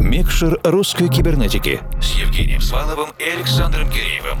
Микшер русской кибернетики с Евгением Сваловым и Александром Киреевым.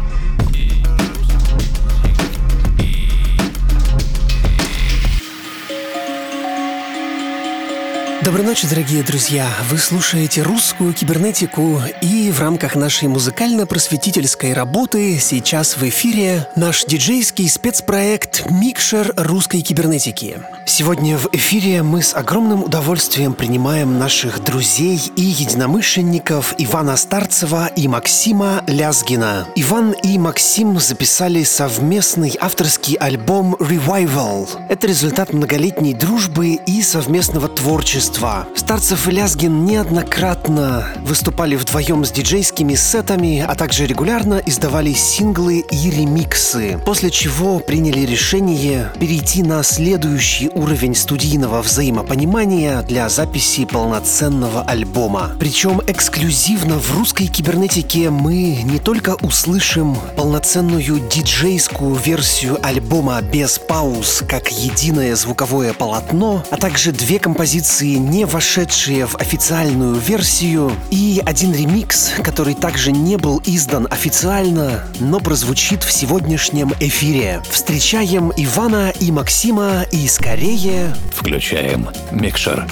Доброй ночи, дорогие друзья! Вы слушаете русскую кибернетику и в рамках нашей музыкально-просветительской работы сейчас в эфире наш диджейский спецпроект «Микшер русской кибернетики». Сегодня в эфире мы с огромным удовольствием принимаем наших друзей и единомышленников Ивана Старцева и Максима Лязгина. Иван и Максим записали совместный авторский альбом «Revival». Это результат многолетней дружбы и совместного творчества. Старцев и Лязгин неоднократно выступали вдвоем с диджейскими сетами, а также регулярно издавали синглы и ремиксы, после чего приняли решение перейти на следующий уровень студийного взаимопонимания для записи полноценного альбома. Причем эксклюзивно в русской кибернетике мы не только услышим полноценную диджейскую версию альбома без пауз, как единое звуковое полотно, а также две композиции, не вошедшие в официальную версию, и один ремикс, который также не был издан официально, но прозвучит в сегодняшнем эфире. Встречаем Ивана и Максима и скорее скорее включаем микшер.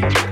bitch.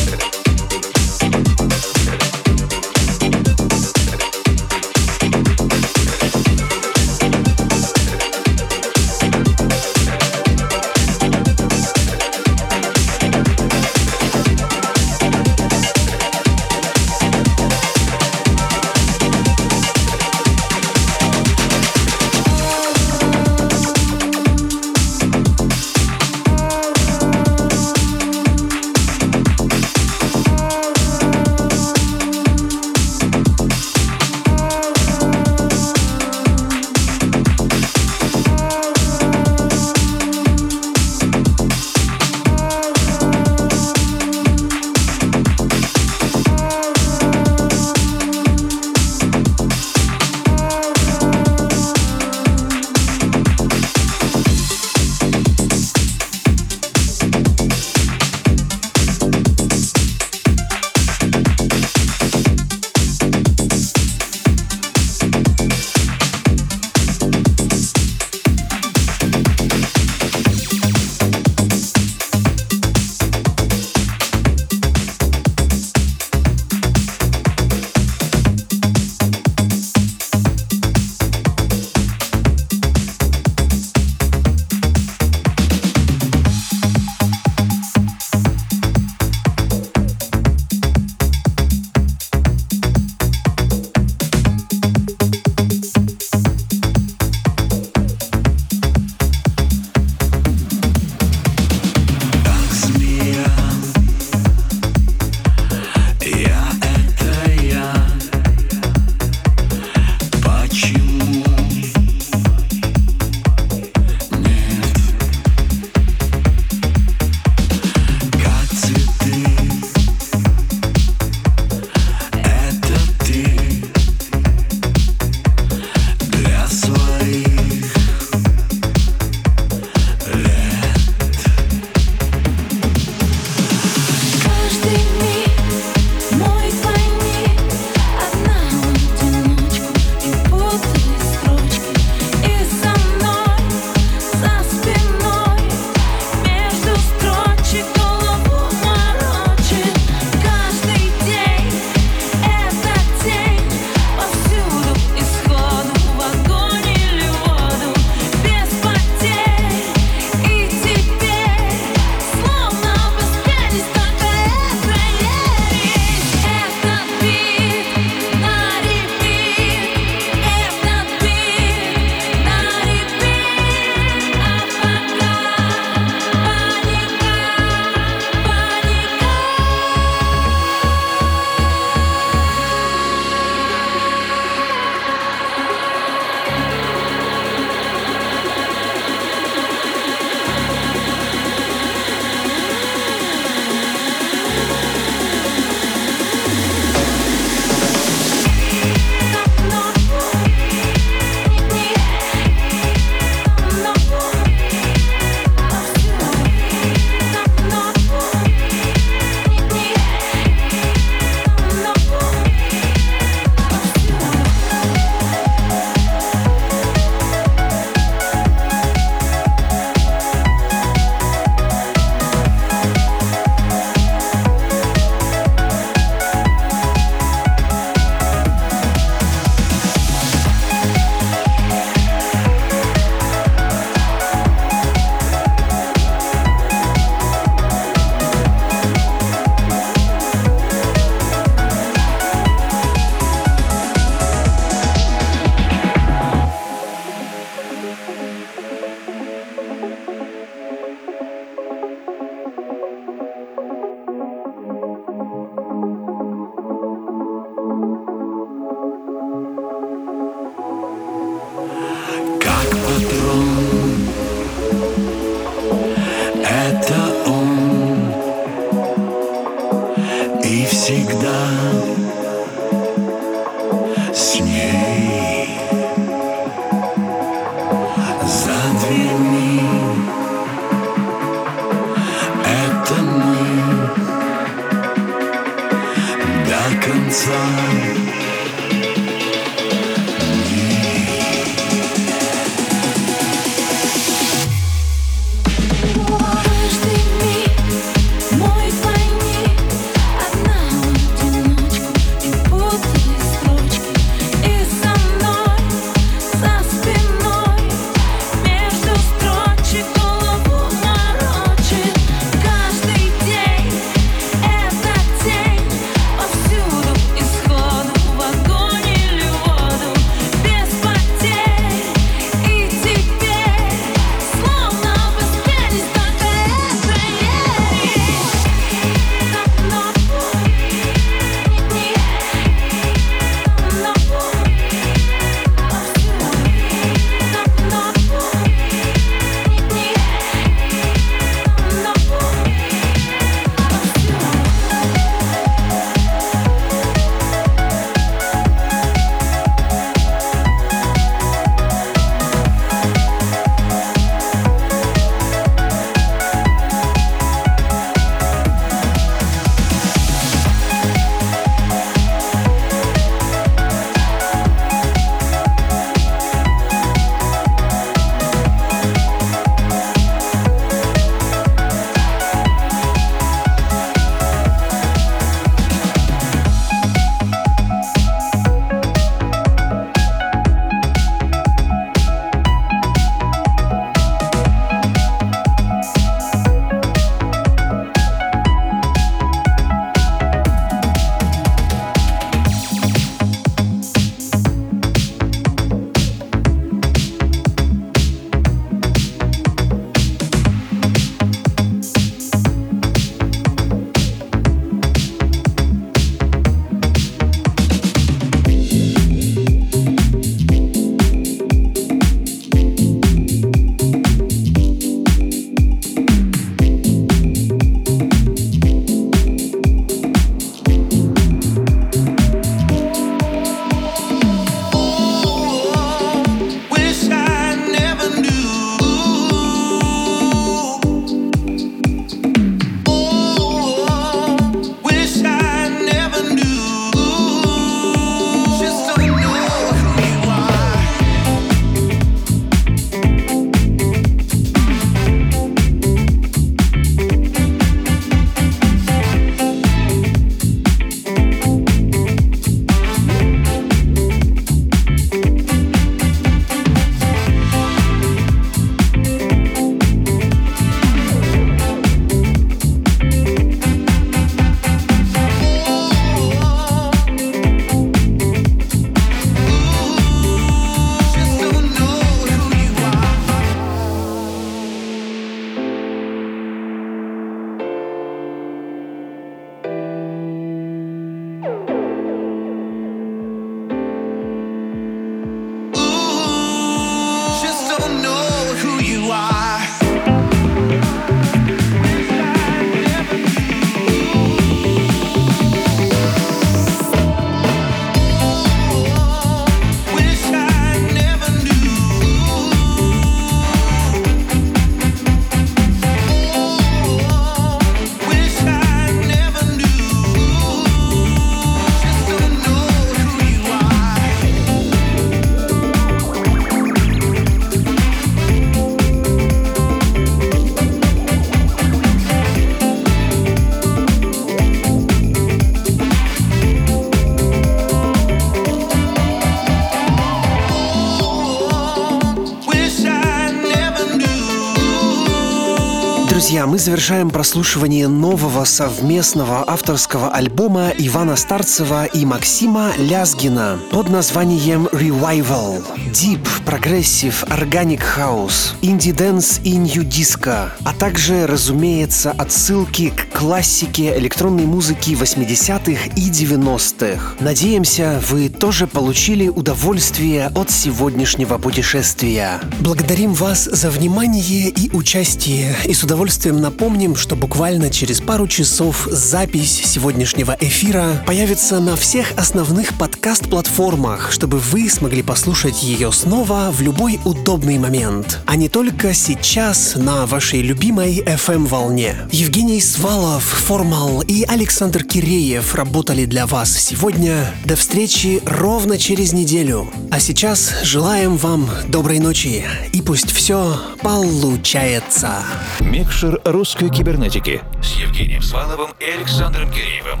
Завершаем прослушивание нового совместного авторского альбома Ивана Старцева и Максима Лязгина под названием Revival. Deep, progressive, organic house, indie dance и nu disco, а также, разумеется, отсылки к классике электронной музыки 80-х и 90-х. Надеемся, вы тоже получили удовольствие от сегодняшнего путешествия. Благодарим вас за внимание и участие и с удовольствием напомним, что буквально через пару часов запись сегодняшнего эфира появится на всех основных подкаст-платформах, чтобы вы смогли послушать ее снова в любой удобный момент, а не только сейчас на вашей любимой FM-волне. Евгений Свалов, Формал и Александр Киреев работали для вас сегодня. До встречи ровно через неделю. А сейчас желаем вам доброй ночи и пусть все получается. Микшер русской кибернетики с Евгением Сваловым и Александром Киреевым.